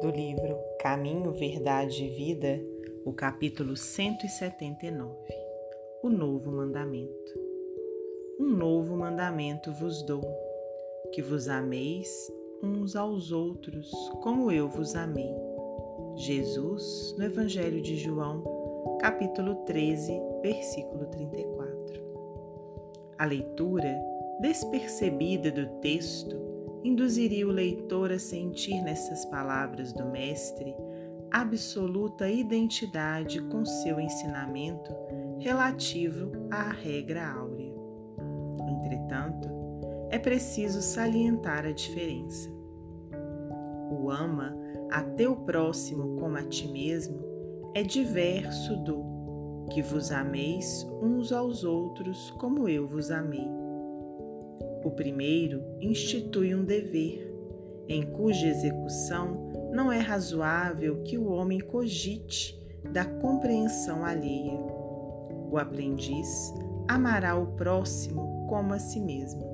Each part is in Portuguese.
do livro Caminho, Verdade e Vida, o capítulo 179 O Novo Mandamento. Um novo mandamento vos dou, que vos ameis uns aos outros como eu vos amei. Jesus, no Evangelho de João, capítulo 13, versículo 34. A leitura despercebida do texto induziria o leitor a sentir nessas palavras do Mestre absoluta identidade com seu ensinamento relativo à regra áurea. Entretanto, é preciso salientar a diferença. O ama a teu próximo como a ti mesmo é diverso do que vos ameis uns aos outros como eu vos amei. O primeiro institui um dever, em cuja execução não é razoável que o homem cogite da compreensão alheia. O aprendiz amará o próximo como a si mesmo.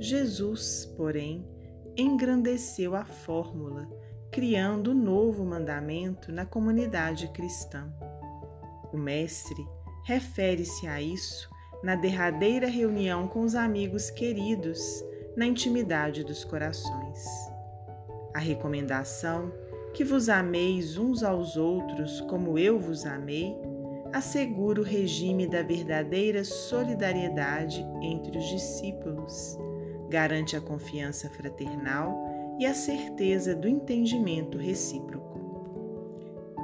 Jesus, porém, engrandeceu a fórmula, criando um novo mandamento na comunidade cristã. O Mestre refere-se a isso na derradeira reunião com os amigos queridos, na intimidade dos corações. A recomendação que vos ameis uns aos outros como eu vos amei assegura o regime da verdadeira solidariedade entre os discípulos, garante a confiança fraternal e a certeza do entendimento recíproco.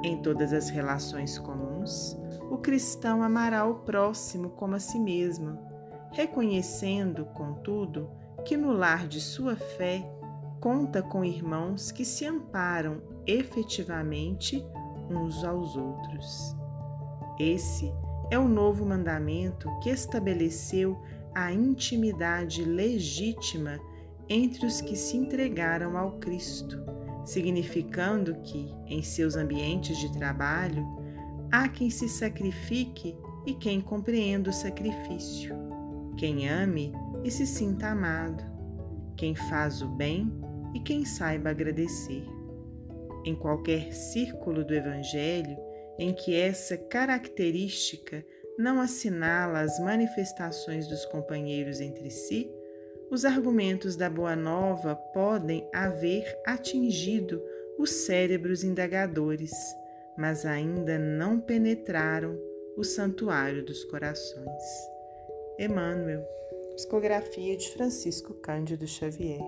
Em todas as relações comuns, o cristão amará o próximo como a si mesmo, reconhecendo, contudo, que no lar de sua fé conta com irmãos que se amparam efetivamente uns aos outros. Esse é o novo mandamento que estabeleceu a intimidade legítima entre os que se entregaram ao Cristo, significando que, em seus ambientes de trabalho, Há quem se sacrifique e quem compreenda o sacrifício, quem ame e se sinta amado, quem faz o bem e quem saiba agradecer. Em qualquer círculo do Evangelho em que essa característica não assinala as manifestações dos companheiros entre si, os argumentos da Boa Nova podem haver atingido os cérebros indagadores mas ainda não penetraram o santuário dos corações. Emmanuel, psicografia de Francisco Cândido Xavier.